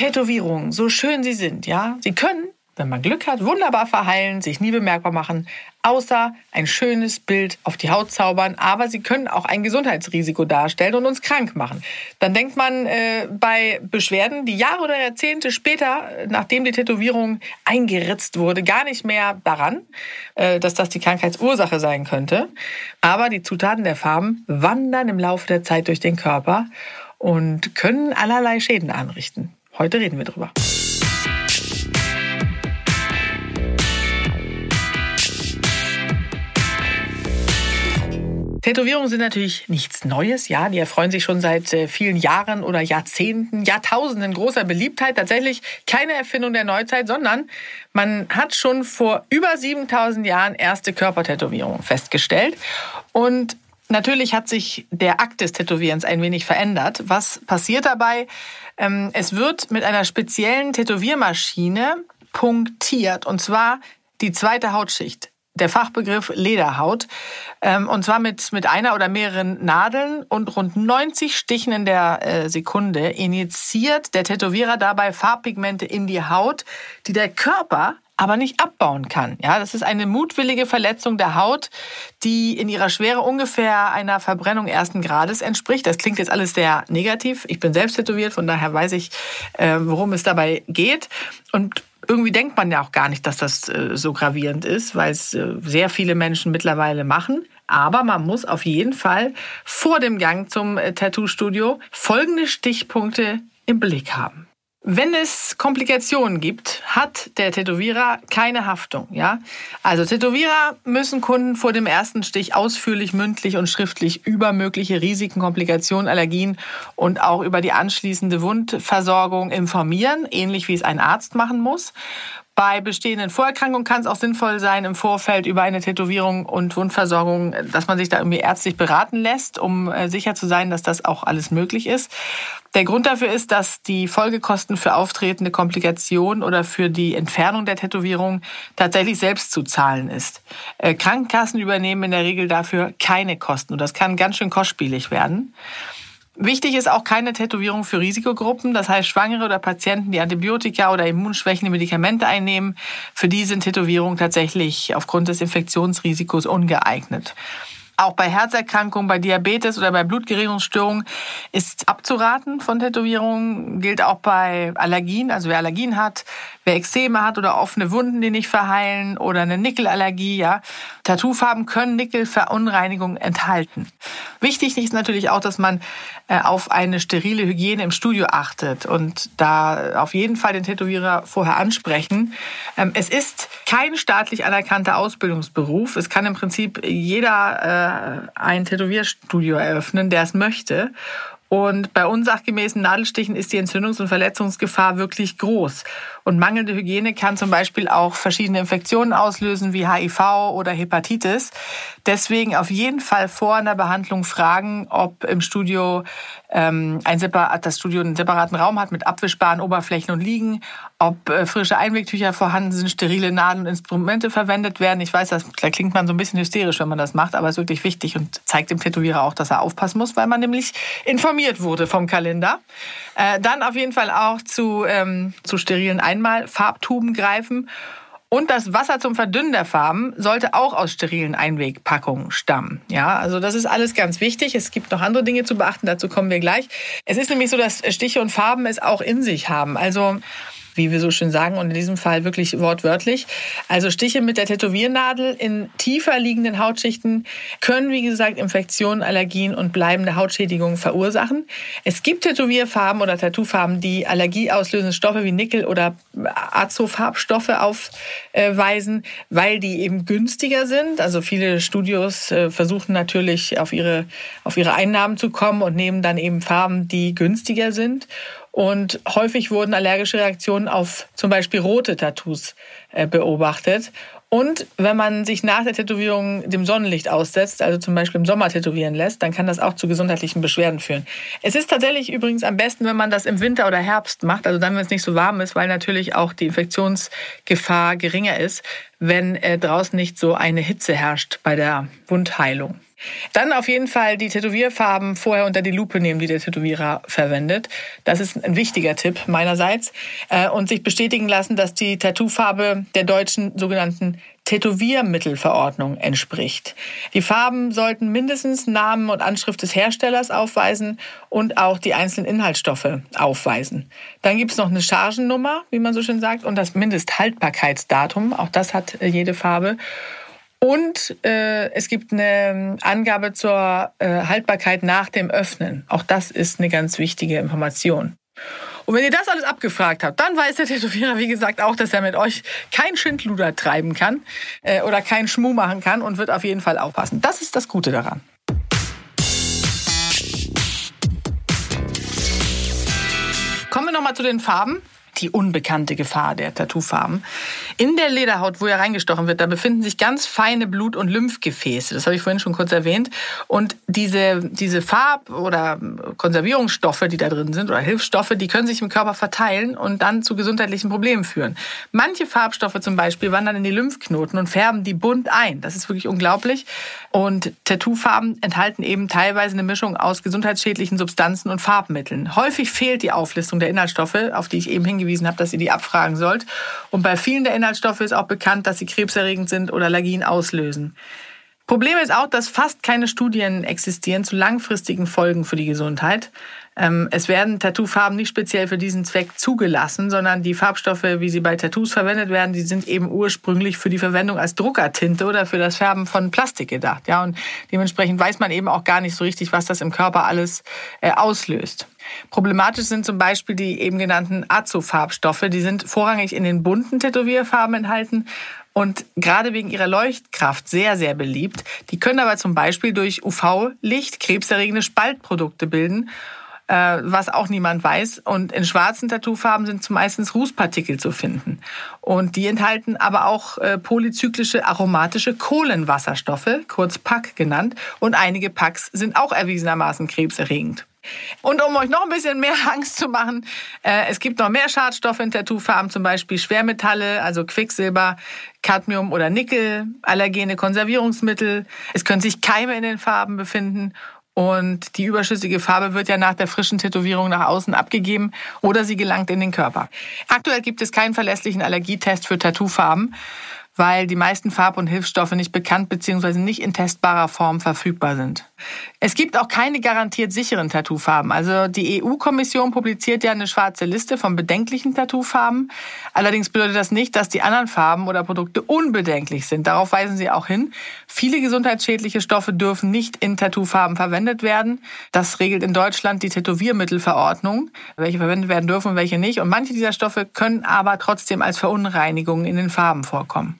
Tätowierungen, so schön sie sind, ja, sie können, wenn man Glück hat, wunderbar verheilen, sich nie bemerkbar machen, außer ein schönes Bild auf die Haut zaubern, aber sie können auch ein Gesundheitsrisiko darstellen und uns krank machen. Dann denkt man äh, bei Beschwerden, die Jahre oder Jahrzehnte später, nachdem die Tätowierung eingeritzt wurde, gar nicht mehr daran, äh, dass das die Krankheitsursache sein könnte. Aber die Zutaten der Farben wandern im Laufe der Zeit durch den Körper und können allerlei Schäden anrichten. Heute reden wir drüber. Tätowierungen sind natürlich nichts Neues, ja. Die erfreuen sich schon seit äh, vielen Jahren oder Jahrzehnten, Jahrtausenden großer Beliebtheit. Tatsächlich keine Erfindung der Neuzeit, sondern man hat schon vor über 7000 Jahren erste Körpertätowierungen festgestellt. Und natürlich hat sich der Akt des Tätowierens ein wenig verändert. Was passiert dabei? Ähm, es wird mit einer speziellen Tätowiermaschine punktiert, und zwar die zweite Hautschicht. Der Fachbegriff Lederhaut. Ähm, und zwar mit, mit einer oder mehreren Nadeln und rund 90 Stichen in der äh, Sekunde injiziert der Tätowierer dabei Farbpigmente in die Haut, die der Körper aber nicht abbauen kann. Ja, das ist eine mutwillige Verletzung der Haut, die in ihrer Schwere ungefähr einer Verbrennung ersten Grades entspricht. Das klingt jetzt alles sehr negativ. Ich bin selbst tätowiert, von daher weiß ich, äh, worum es dabei geht. Und irgendwie denkt man ja auch gar nicht, dass das äh, so gravierend ist, weil es äh, sehr viele Menschen mittlerweile machen. Aber man muss auf jeden Fall vor dem Gang zum Tattoo-Studio folgende Stichpunkte im Blick haben. Wenn es Komplikationen gibt, hat der Tätowierer keine Haftung. Ja? Also Tätowierer müssen Kunden vor dem ersten Stich ausführlich mündlich und schriftlich über mögliche Risiken, Komplikationen, Allergien und auch über die anschließende Wundversorgung informieren, ähnlich wie es ein Arzt machen muss. Bei bestehenden Vorerkrankungen kann es auch sinnvoll sein, im Vorfeld über eine Tätowierung und Wundversorgung, dass man sich da irgendwie ärztlich beraten lässt, um äh, sicher zu sein, dass das auch alles möglich ist. Der Grund dafür ist, dass die Folgekosten für auftretende Komplikationen oder für die Entfernung der Tätowierung tatsächlich selbst zu zahlen ist. Äh, Krankenkassen übernehmen in der Regel dafür keine Kosten und das kann ganz schön kostspielig werden. Wichtig ist auch keine Tätowierung für Risikogruppen, das heißt Schwangere oder Patienten, die Antibiotika oder immunschwächende Medikamente einnehmen. Für die sind Tätowierungen tatsächlich aufgrund des Infektionsrisikos ungeeignet. Auch bei Herzerkrankungen, bei Diabetes oder bei Blutgerinnungsstörungen ist abzuraten von Tätowierungen. Gilt auch bei Allergien. Also wer Allergien hat, wer Ekzeme hat oder offene Wunden, die nicht verheilen oder eine Nickelallergie, ja. Tattoofarben können Nickelverunreinigung enthalten. Wichtig ist natürlich auch, dass man äh, auf eine sterile Hygiene im Studio achtet und da auf jeden Fall den Tätowierer vorher ansprechen. Ähm, es ist kein staatlich anerkannter Ausbildungsberuf. Es kann im Prinzip jeder äh, ein Tätowierstudio eröffnen, der es möchte. Und bei unsachgemäßen Nadelstichen ist die Entzündungs- und Verletzungsgefahr wirklich groß. Und mangelnde Hygiene kann zum Beispiel auch verschiedene Infektionen auslösen, wie HIV oder Hepatitis. Deswegen auf jeden Fall vor einer Behandlung fragen, ob im Studio ähm, ein separat, das Studio einen separaten Raum hat mit abwischbaren Oberflächen und Liegen, ob äh, frische Einwegtücher vorhanden sind, sterile Nadeln und Instrumente verwendet werden. Ich weiß, das, da klingt man so ein bisschen hysterisch, wenn man das macht, aber es ist wirklich wichtig und zeigt dem Tätowierer auch, dass er aufpassen muss, weil man nämlich informiert wurde vom Kalender. Äh, dann auf jeden Fall auch zu, ähm, zu sterilen Einwegtüchern einmal Farbtuben greifen. Und das Wasser zum Verdünnen der Farben sollte auch aus sterilen Einwegpackungen stammen. Ja, also das ist alles ganz wichtig. Es gibt noch andere Dinge zu beachten, dazu kommen wir gleich. Es ist nämlich so, dass Stiche und Farben es auch in sich haben. Also wie wir so schön sagen, und in diesem Fall wirklich wortwörtlich. Also Stiche mit der Tätowiernadel in tiefer liegenden Hautschichten können, wie gesagt, Infektionen, Allergien und bleibende Hautschädigungen verursachen. Es gibt Tätowierfarben oder Tattoofarben, die allergieauslösende Stoffe wie Nickel oder Azofarbstoffe aufweisen, weil die eben günstiger sind. Also viele Studios äh, versuchen natürlich auf ihre, auf ihre Einnahmen zu kommen und nehmen dann eben Farben, die günstiger sind. Und häufig wurden allergische Reaktionen auf zum Beispiel rote Tattoos äh, beobachtet. Und wenn man sich nach der Tätowierung dem Sonnenlicht aussetzt, also zum Beispiel im Sommer tätowieren lässt, dann kann das auch zu gesundheitlichen Beschwerden führen. Es ist tatsächlich übrigens am besten, wenn man das im Winter oder Herbst macht, also dann, wenn es nicht so warm ist, weil natürlich auch die Infektionsgefahr geringer ist, wenn äh, draußen nicht so eine Hitze herrscht bei der Wundheilung. Dann auf jeden Fall die Tätowierfarben vorher unter die Lupe nehmen, die der Tätowierer verwendet. Das ist ein wichtiger Tipp meinerseits. Äh, und sich bestätigen lassen, dass die Tattoofarbe der deutschen sogenannten Tätowiermittelverordnung entspricht. Die Farben sollten mindestens Namen und Anschrift des Herstellers aufweisen und auch die einzelnen Inhaltsstoffe aufweisen. Dann gibt es noch eine Chargennummer, wie man so schön sagt, und das Mindesthaltbarkeitsdatum. Auch das hat äh, jede Farbe. Und äh, es gibt eine ähm, Angabe zur äh, Haltbarkeit nach dem Öffnen. Auch das ist eine ganz wichtige Information. Und wenn ihr das alles abgefragt habt, dann weiß der Tätowierer, wie gesagt, auch, dass er mit euch kein Schindluder treiben kann äh, oder keinen Schmuh machen kann und wird auf jeden Fall aufpassen. Das ist das Gute daran. Kommen wir nochmal zu den Farben die unbekannte Gefahr der Tattoofarben. In der Lederhaut, wo er reingestochen wird, da befinden sich ganz feine Blut- und Lymphgefäße. Das habe ich vorhin schon kurz erwähnt. Und diese, diese Farb- oder Konservierungsstoffe, die da drin sind, oder Hilfsstoffe, die können sich im Körper verteilen und dann zu gesundheitlichen Problemen führen. Manche Farbstoffe zum Beispiel wandern in die Lymphknoten und färben die bunt ein. Das ist wirklich unglaublich. Und Tattoofarben enthalten eben teilweise eine Mischung aus gesundheitsschädlichen Substanzen und Farbmitteln. Häufig fehlt die Auflistung der Inhaltsstoffe, auf die ich eben hingewiesen hingewiesen habe, dass ihr die abfragen sollt. Und bei vielen der Inhaltsstoffe ist auch bekannt, dass sie krebserregend sind oder Allergien auslösen. Problem ist auch, dass fast keine Studien existieren zu langfristigen Folgen für die Gesundheit. Ähm, es werden Tattoofarben nicht speziell für diesen Zweck zugelassen, sondern die Farbstoffe, wie sie bei Tattoos verwendet werden, die sind eben ursprünglich für die Verwendung als Druckertinte oder für das Färben von Plastik gedacht. Ja, und dementsprechend weiß man eben auch gar nicht so richtig, was das im Körper alles äh, auslöst. Problematisch sind zum Beispiel die eben genannten Azo-Farbstoffe. Die sind vorrangig in den bunten Tätowierfarben enthalten und gerade wegen ihrer Leuchtkraft sehr, sehr beliebt. Die können aber zum Beispiel durch UV-Licht krebserregende Spaltprodukte bilden was auch niemand weiß. Und in schwarzen Tattoofarben sind zumeistens Rußpartikel zu finden. Und die enthalten aber auch äh, polyzyklische aromatische Kohlenwasserstoffe, kurz PAC genannt. Und einige PACs sind auch erwiesenermaßen krebserregend. Und um euch noch ein bisschen mehr Angst zu machen, äh, es gibt noch mehr Schadstoffe in Tattoofarben, zum Beispiel Schwermetalle, also Quecksilber, Cadmium oder Nickel, allergene Konservierungsmittel. Es können sich Keime in den Farben befinden und die überschüssige Farbe wird ja nach der frischen Tätowierung nach außen abgegeben oder sie gelangt in den Körper. Aktuell gibt es keinen verlässlichen Allergietest für Tattoofarben weil die meisten Farb- und Hilfsstoffe nicht bekannt bzw. nicht in testbarer Form verfügbar sind. Es gibt auch keine garantiert sicheren Tattoofarben. Also die EU-Kommission publiziert ja eine schwarze Liste von bedenklichen Tattoofarben. Allerdings bedeutet das nicht, dass die anderen Farben oder Produkte unbedenklich sind. Darauf weisen sie auch hin. Viele gesundheitsschädliche Stoffe dürfen nicht in Tattoofarben verwendet werden. Das regelt in Deutschland die Tätowiermittelverordnung, welche verwendet werden dürfen und welche nicht. Und manche dieser Stoffe können aber trotzdem als Verunreinigungen in den Farben vorkommen.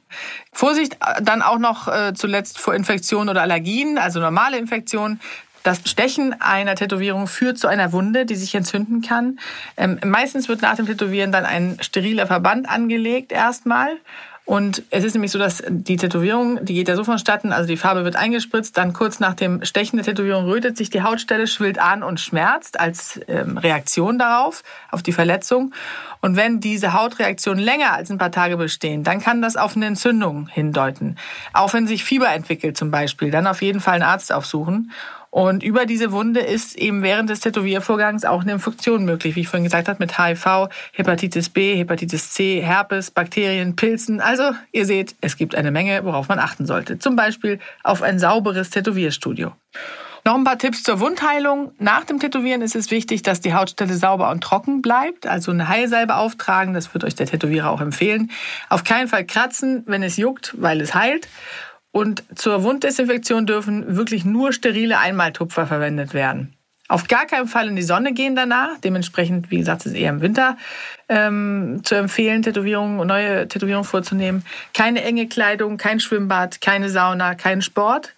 Vorsicht äh, dann auch noch äh, zuletzt vor Infektionen oder Allergien, also normale Infektionen. Das Stechen einer Tätowierung führt zu einer Wunde, die sich entzünden kann. Ähm, meistens wird nach dem Tätowieren dann ein steriler Verband angelegt erstmal und es ist nämlich so, dass die Tätowierung, die geht ja so vonstatten, also die Farbe wird eingespritzt, dann kurz nach dem Stechen der Tätowierung rötet sich die Hautstelle, schwillt an und schmerzt als ähm, Reaktion darauf, auf die Verletzung. Und wenn diese Hautreaktionen länger als ein paar Tage bestehen, dann kann das auf eine Entzündung hindeuten. Auch wenn sich Fieber entwickelt zum Beispiel, dann auf jeden Fall einen Arzt aufsuchen. Und über diese Wunde ist eben während des Tätowiervorgangs auch eine Infektion möglich, wie ich vorhin gesagt habe, mit HIV, Hepatitis B, Hepatitis C, Herpes, Bakterien, Pilzen. Also ihr seht, es gibt eine Menge, worauf man achten sollte. Zum Beispiel auf ein sauberes Tätowierstudio. Noch ein paar Tipps zur Wundheilung. Nach dem Tätowieren ist es wichtig, dass die Hautstelle sauber und trocken bleibt. Also eine Heilsalbe auftragen, das wird euch der Tätowierer auch empfehlen. Auf keinen Fall kratzen, wenn es juckt, weil es heilt. Und zur Wunddesinfektion dürfen wirklich nur sterile Einmaltupfer verwendet werden. Auf gar keinen Fall in die Sonne gehen danach. Dementsprechend, wie gesagt, ist es eher im Winter ähm, zu empfehlen, Tätowierungen, neue Tätowierungen vorzunehmen. Keine enge Kleidung, kein Schwimmbad, keine Sauna, kein Sport.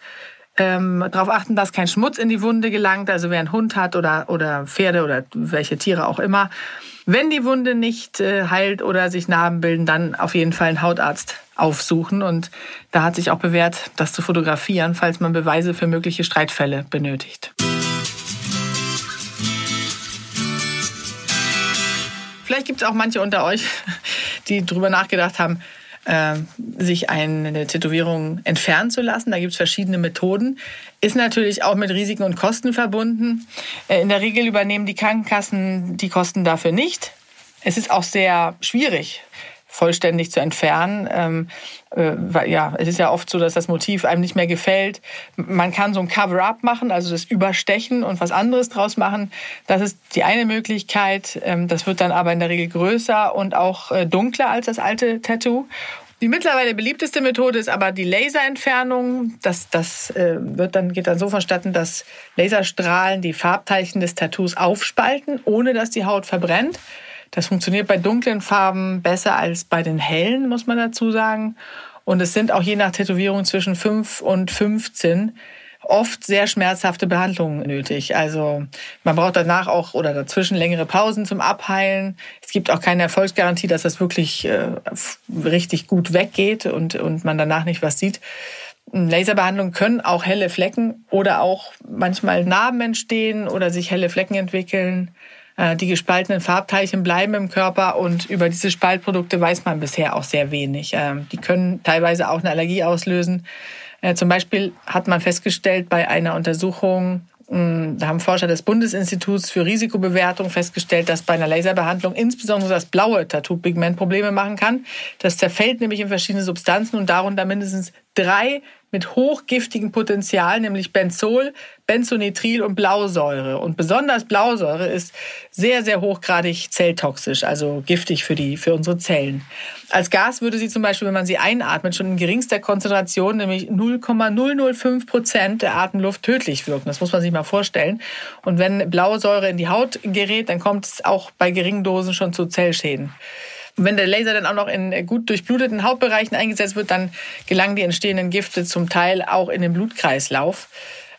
Ähm, darauf achten, dass kein Schmutz in die Wunde gelangt, also wer einen Hund hat oder, oder Pferde oder welche Tiere auch immer. Wenn die Wunde nicht äh, heilt oder sich Narben bilden, dann auf jeden Fall einen Hautarzt aufsuchen. Und da hat sich auch bewährt, das zu fotografieren, falls man Beweise für mögliche Streitfälle benötigt. Vielleicht gibt es auch manche unter euch, die darüber nachgedacht haben, äh, sich eine Tätowierung entfernen zu lassen. Da gibt es verschiedene Methoden. Ist natürlich auch mit Risiken und Kosten verbunden. Äh, in der Regel übernehmen die Krankenkassen die Kosten dafür nicht. Es ist auch sehr schwierig, vollständig zu entfernen. Ähm, äh, weil, ja, es ist ja oft so, dass das Motiv einem nicht mehr gefällt. Man kann so ein Cover-up machen, also das Überstechen und was anderes draus machen. Das ist die eine Möglichkeit. Ähm, das wird dann aber in der Regel größer und auch äh, dunkler als das alte Tattoo. Die mittlerweile beliebteste Methode ist aber die Laserentfernung. Das, das äh, wird dann, geht dann so verstatten, dass Laserstrahlen die Farbteilchen des Tattoos aufspalten, ohne dass die Haut verbrennt. Das funktioniert bei dunklen Farben besser als bei den hellen, muss man dazu sagen. Und es sind auch je nach Tätowierung zwischen 5 und 15 oft sehr schmerzhafte Behandlungen nötig. Also man braucht danach auch oder dazwischen längere Pausen zum Abheilen. Es gibt auch keine Erfolgsgarantie, dass das wirklich äh, richtig gut weggeht und, und man danach nicht was sieht. Laserbehandlungen können auch helle Flecken oder auch manchmal Narben entstehen oder sich helle Flecken entwickeln. Äh, die gespaltenen Farbteilchen bleiben im Körper und über diese Spaltprodukte weiß man bisher auch sehr wenig. Ähm, die können teilweise auch eine Allergie auslösen. Äh, zum Beispiel hat man festgestellt bei einer Untersuchung, da haben Forscher des Bundesinstituts für Risikobewertung festgestellt, dass bei einer Laserbehandlung insbesondere das blaue Tattoo-Pigment Probleme machen kann. Das zerfällt nämlich in verschiedene Substanzen und darunter mindestens drei mit hochgiftigem Potenzial, nämlich Benzol, Benzonitril und Blausäure. Und besonders Blausäure ist sehr, sehr hochgradig zelltoxisch, also giftig für, die, für unsere Zellen. Als Gas würde sie zum Beispiel, wenn man sie einatmet, schon in geringster Konzentration, nämlich 0,005 Prozent der Atemluft tödlich wirken. Das muss man sich mal vorstellen. Und wenn Blausäure in die Haut gerät, dann kommt es auch bei geringen Dosen schon zu Zellschäden. Wenn der Laser dann auch noch in gut durchbluteten Hautbereichen eingesetzt wird, dann gelangen die entstehenden Gifte zum Teil auch in den Blutkreislauf.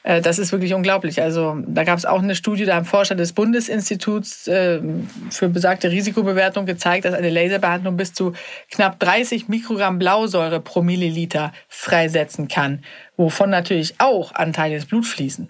Äh, das ist wirklich unglaublich. Also da gab es auch eine Studie, da haben Forscher des Bundesinstituts äh, für besagte Risikobewertung gezeigt, dass eine Laserbehandlung bis zu knapp 30 Mikrogramm Blausäure pro Milliliter freisetzen kann, wovon natürlich auch Anteile des Blut fließen.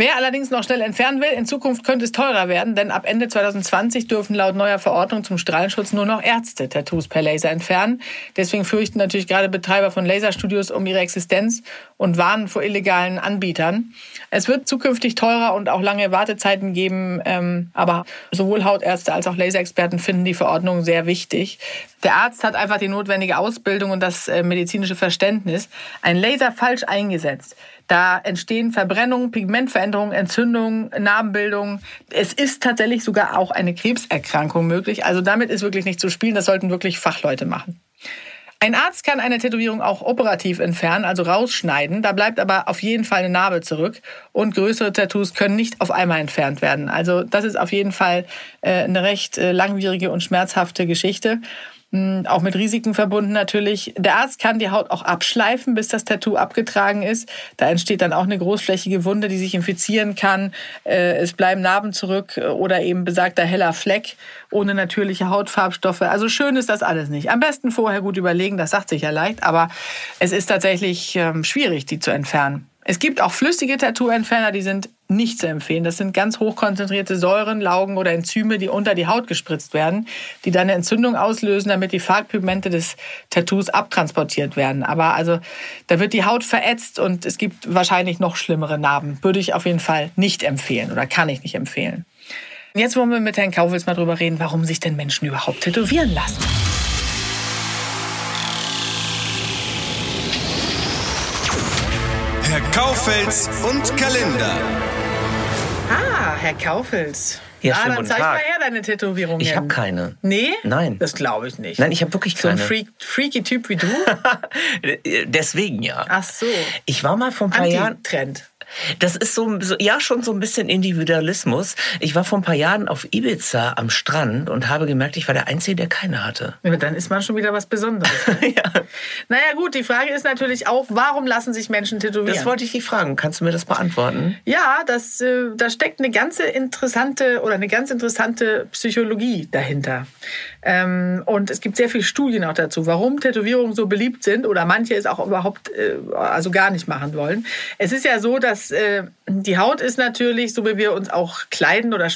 Wer allerdings noch schnell entfernen will, in Zukunft könnte es teurer werden, denn ab Ende 2020 dürfen laut neuer Verordnung zum Strahlenschutz nur noch Ärzte Tattoos per Laser entfernen. Deswegen fürchten natürlich gerade Betreiber von Laserstudios um ihre Existenz und warnen vor illegalen Anbietern. Es wird zukünftig teurer und auch lange Wartezeiten geben, ähm, aber sowohl Hautärzte als auch Laserexperten finden die Verordnung sehr wichtig. Der Arzt hat einfach die notwendige Ausbildung und das äh, medizinische Verständnis. Ein Laser falsch eingesetzt da entstehen Verbrennungen, Pigmentveränderungen, Entzündungen, Narbenbildungen. Es ist tatsächlich sogar auch eine Krebserkrankung möglich. Also damit ist wirklich nicht zu spielen. Das sollten wirklich Fachleute machen. Ein Arzt kann eine Tätowierung auch operativ entfernen, also rausschneiden. Da bleibt aber auf jeden Fall eine Narbe zurück. Und größere Tattoos können nicht auf einmal entfernt werden. Also das ist auf jeden Fall äh, eine recht äh, langwierige und schmerzhafte Geschichte. Hm, auch mit Risiken verbunden natürlich. Der Arzt kann die Haut auch abschleifen, bis das Tattoo abgetragen ist. Da entsteht dann auch eine großflächige Wunde, die sich infizieren kann. Äh, es bleiben Narben zurück äh, oder eben besagter heller Fleck ohne natürliche Hautfarbstoffe. Also schön ist das alles nicht. Am besten vorher gut überlegen, das sagt sich ja leicht, aber es ist tatsächlich ähm, schwierig, die zu entfernen. Es gibt auch flüssige Tattoo-Entferner, die sind nicht zu empfehlen. Das sind ganz hochkonzentrierte Säuren, Laugen oder Enzyme, die unter die Haut gespritzt werden, die dann eine Entzündung auslösen, damit die Farbpigmente des Tattoos abtransportiert werden. Aber also da wird die Haut verätzt und es gibt wahrscheinlich noch schlimmere Narben. Würde ich auf jeden Fall nicht empfehlen oder kann ich nicht empfehlen. Jetzt wollen wir mit Herrn Kaufels mal drüber reden, warum sich denn Menschen überhaupt tätowieren lassen. Kaufels und Kalender. Ah, Herr Kaufels. Ja, ah, dann zeig Tag. mal her deine Tätowierung. Ich habe keine. Nee? Nein. Das glaube ich nicht. Nein, ich habe wirklich so ein keine. Freak, freaky Typ wie du? Deswegen ja. Ach so. Ich war mal vor ein paar Jahren. Anti-Trend. Das ist so, so, ja schon so ein bisschen Individualismus. Ich war vor ein paar Jahren auf Ibiza am Strand und habe gemerkt, ich war der Einzige, der keine hatte. Ja, dann ist man schon wieder was Besonderes. ja. Naja gut, die Frage ist natürlich auch, warum lassen sich Menschen tätowieren? Das wollte ich dich fragen. Kannst du mir das beantworten? Ja, das, äh, da steckt eine ganze interessante oder eine ganz interessante Psychologie dahinter. Ähm, und es gibt sehr viele Studien auch dazu, warum Tätowierungen so beliebt sind oder manche es auch überhaupt äh, also gar nicht machen wollen. Es ist ja so, dass äh, die Haut ist natürlich, so wie wir uns auch kleiden oder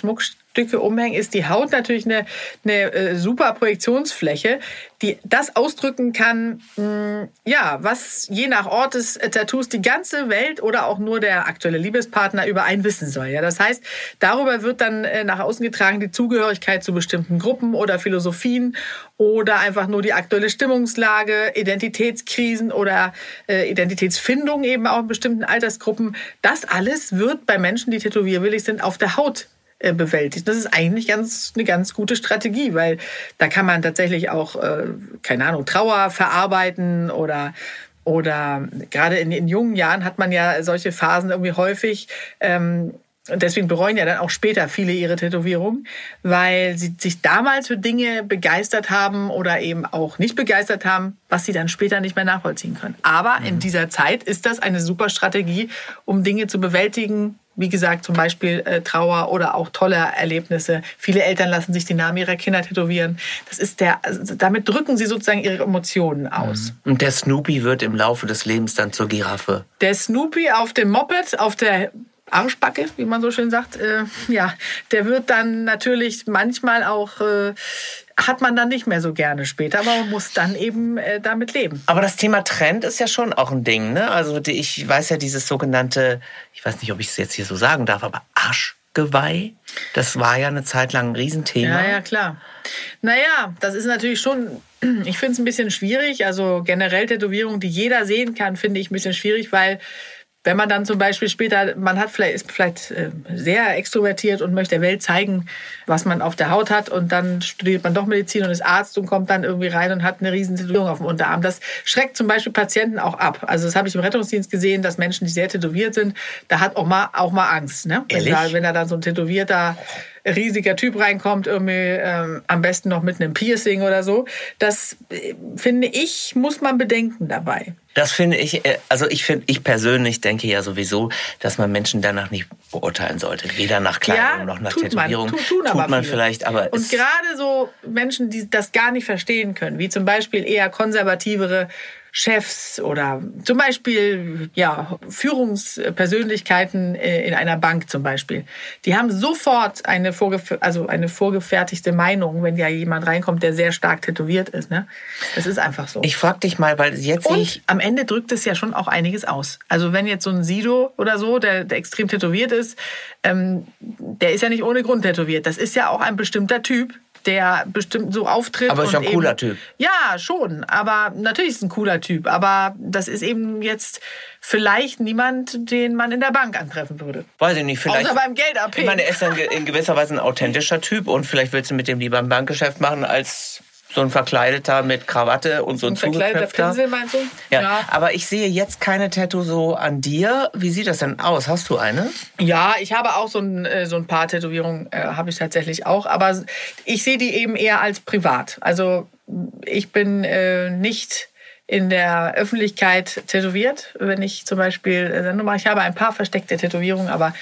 Schmuckstücke umhängen, ist die Haut natürlich eine, eine äh, super Projektionsfläche, die das ausdrücken kann, mh, ja, was je nach Ort des Tattoos die ganze Welt oder auch nur der aktuelle Liebespartner über einen wissen soll. Ja, das heißt, darüber wird dann äh, nach außen getragen die Zugehörigkeit zu bestimmten Gruppen oder Philosophien oder einfach nur die aktuelle Stimmungslage, Identitätskrisen oder äh, Identitätsfindung eben auch in bestimmten Altersgruppen. Das alles wird bei Menschen, die tätowierwillig sind, auf der Haut äh, bewältigt. Das ist eigentlich ganz, eine ganz gute Strategie, weil da kann man tatsächlich auch, äh, keine Ahnung, Trauer verarbeiten oder oder gerade in, in jungen Jahren hat man ja solche Phasen irgendwie häufig. Ähm, und deswegen bereuen ja dann auch später viele ihre Tätowierung, weil sie sich damals für Dinge begeistert haben oder eben auch nicht begeistert haben, was sie dann später nicht mehr nachvollziehen können. Aber mhm. in dieser Zeit ist das eine super Strategie, um Dinge zu bewältigen. Wie gesagt, zum Beispiel äh, Trauer oder auch tolle Erlebnisse. Viele Eltern lassen sich die Namen ihrer Kinder tätowieren. Das ist der, also damit drücken sie sozusagen ihre Emotionen aus. Mhm. Und der Snoopy wird im Laufe des Lebens dann zur Giraffe. Der Snoopy auf dem Moped, auf der Arschbacke, wie man so schön sagt, äh, ja, der wird dann natürlich manchmal auch, äh, hat man dann nicht mehr so gerne später, aber man muss dann eben äh, damit leben. Aber das Thema Trend ist ja schon auch ein Ding, ne? Also ich weiß ja dieses sogenannte, ich weiß nicht, ob ich es jetzt hier so sagen darf, aber Arschgeweih, das war ja eine Zeit lang ein Riesenthema. Ja, ja, klar. Naja, das ist natürlich schon, ich finde es ein bisschen schwierig. Also generell Tätowierungen, die jeder sehen kann, finde ich ein bisschen schwierig, weil wenn man dann zum Beispiel später, man hat vielleicht, ist vielleicht äh, sehr extrovertiert und möchte der Welt zeigen, was man auf der Haut hat und dann studiert man doch Medizin und ist Arzt und kommt dann irgendwie rein und hat eine riesen Tätowierung auf dem Unterarm. Das schreckt zum Beispiel Patienten auch ab. Also das habe ich im Rettungsdienst gesehen, dass Menschen, die sehr tätowiert sind, da hat auch mal, auch mal Angst. Ne? Wenn, da, wenn er dann so ein tätowierter riesiger Typ reinkommt, irgendwie ähm, am besten noch mit einem Piercing oder so. Das äh, finde ich, muss man bedenken dabei. Das finde ich, äh, also ich finde, ich persönlich denke ja sowieso, dass man Menschen danach nicht beurteilen sollte. Weder nach Kleidung ja, noch nach Tätowierung. Man, tun, tut man viele. vielleicht, aber. Und gerade so Menschen, die das gar nicht verstehen können, wie zum Beispiel eher konservativere Chefs oder zum Beispiel ja, Führungspersönlichkeiten äh, in einer Bank zum Beispiel. Die haben sofort eine, vorgef also eine vorgefertigte Meinung, wenn ja jemand reinkommt, der sehr stark tätowiert ist. Ne? Das ist einfach so. Ich frage dich mal, weil jetzt Und ich am Ende drückt es ja schon auch einiges aus. Also wenn jetzt so ein Sido oder so, der, der extrem tätowiert ist, ähm, der ist ja nicht ohne Grund tätowiert. Das ist ja auch ein bestimmter Typ, der bestimmt so auftritt. Aber ist ja ein eben, cooler Typ. Ja, schon. Aber natürlich ist es ein cooler Typ. Aber das ist eben jetzt vielleicht niemand, den man in der Bank antreffen würde. Weiß ich nicht. Vielleicht, Außer beim Geld abheben. Ich meine, er ist in gewisser Weise ein authentischer Typ und vielleicht willst du mit dem lieber ein Bankgeschäft machen als so ein verkleideter mit Krawatte und so ein, ein verkleideter Pinsel meinst du? Ja. ja. Aber ich sehe jetzt keine Tattoo so an dir. Wie sieht das denn aus? Hast du eine? Ja, ich habe auch so ein, äh, so ein paar Tätowierungen, äh, habe ich tatsächlich auch. Aber ich sehe die eben eher als privat. Also ich bin äh, nicht in der Öffentlichkeit tätowiert. Wenn ich zum Beispiel Sendung mache, ich habe ein paar versteckte Tätowierungen, aber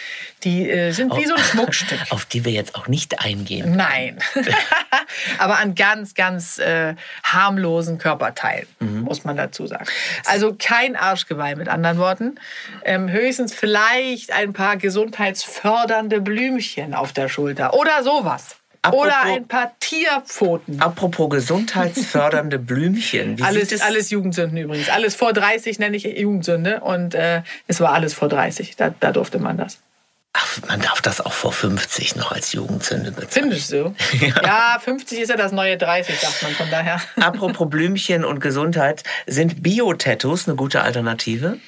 die äh, sind wie so ein Schmuckstück. Auf die wir jetzt auch nicht eingehen. Nein. aber an ganz, ganz äh, harmlosen Körperteilen, mhm. muss man dazu sagen. Also kein Arschgeweih mit anderen Worten. Ähm, höchstens vielleicht ein paar gesundheitsfördernde Blümchen auf der Schulter oder sowas. Apropos, Oder ein paar Tierpfoten. Apropos gesundheitsfördernde Blümchen. Wie alles, alles Jugendsünden übrigens. Alles vor 30 nenne ich Jugendsünde. Und äh, es war alles vor 30. Da, da durfte man das. Ach, man darf das auch vor 50 noch als Jugendsünde bezeichnen. Findest du? ja. ja, 50 ist ja das neue 30, sagt man von daher. Apropos Blümchen und Gesundheit, sind Bio-Tattoos eine gute Alternative?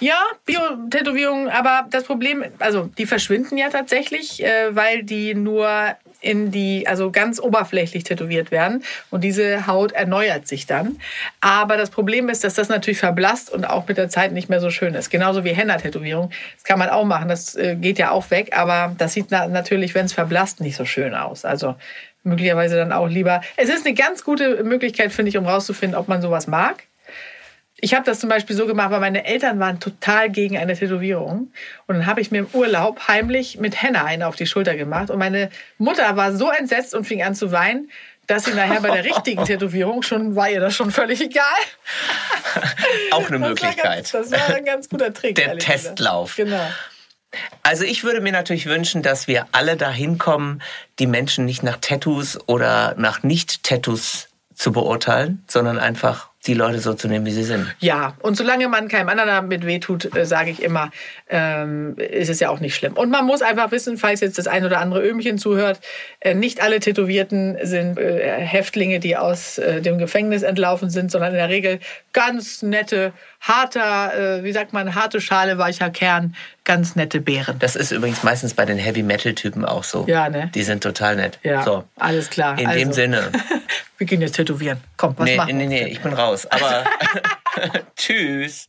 Ja, Bio-Tätowierungen, aber das Problem, also die verschwinden ja tatsächlich, äh, weil die nur in die, also ganz oberflächlich tätowiert werden und diese Haut erneuert sich dann. Aber das Problem ist, dass das natürlich verblasst und auch mit der Zeit nicht mehr so schön ist. Genauso wie Henna-Tätowierung. Das kann man auch machen, das äh, geht ja auch weg, aber das sieht natürlich, wenn es verblasst, nicht so schön aus. Also möglicherweise dann auch lieber. Es ist eine ganz gute Möglichkeit, finde ich, um rauszufinden, ob man sowas mag. Ich habe das zum Beispiel so gemacht, weil meine Eltern waren total gegen eine Tätowierung. Und dann habe ich mir im Urlaub heimlich mit Henna eine auf die Schulter gemacht. Und meine Mutter war so entsetzt und fing an zu weinen, dass sie nachher bei der richtigen Tätowierung schon war ihr das schon völlig egal. Auch eine Möglichkeit. Das war, ganz, das war ein ganz guter Trick. Der Testlauf. Genau. Also ich würde mir natürlich wünschen, dass wir alle dahin kommen, die Menschen nicht nach Tattoos oder nach Nicht-Tattoos zu beurteilen, sondern einfach die Leute so zu nehmen, wie sie sind. Ja, und solange man keinem anderen damit wehtut, äh, sage ich immer, ähm, ist es ja auch nicht schlimm. Und man muss einfach wissen, falls jetzt das ein oder andere Öhmchen zuhört, äh, nicht alle Tätowierten sind äh, Häftlinge, die aus äh, dem Gefängnis entlaufen sind, sondern in der Regel ganz nette, harter, äh, wie sagt man, harte Schale, weicher Kern, ganz nette Bären. Das ist übrigens meistens bei den Heavy-Metal-Typen auch so. Ja, ne? Die sind total nett. Ja, so. alles klar. In also. dem Sinne. Wir gehen jetzt tätowieren. Komm, was nee, machen wir? Nee, nee, ich bin raus. Aber tschüss.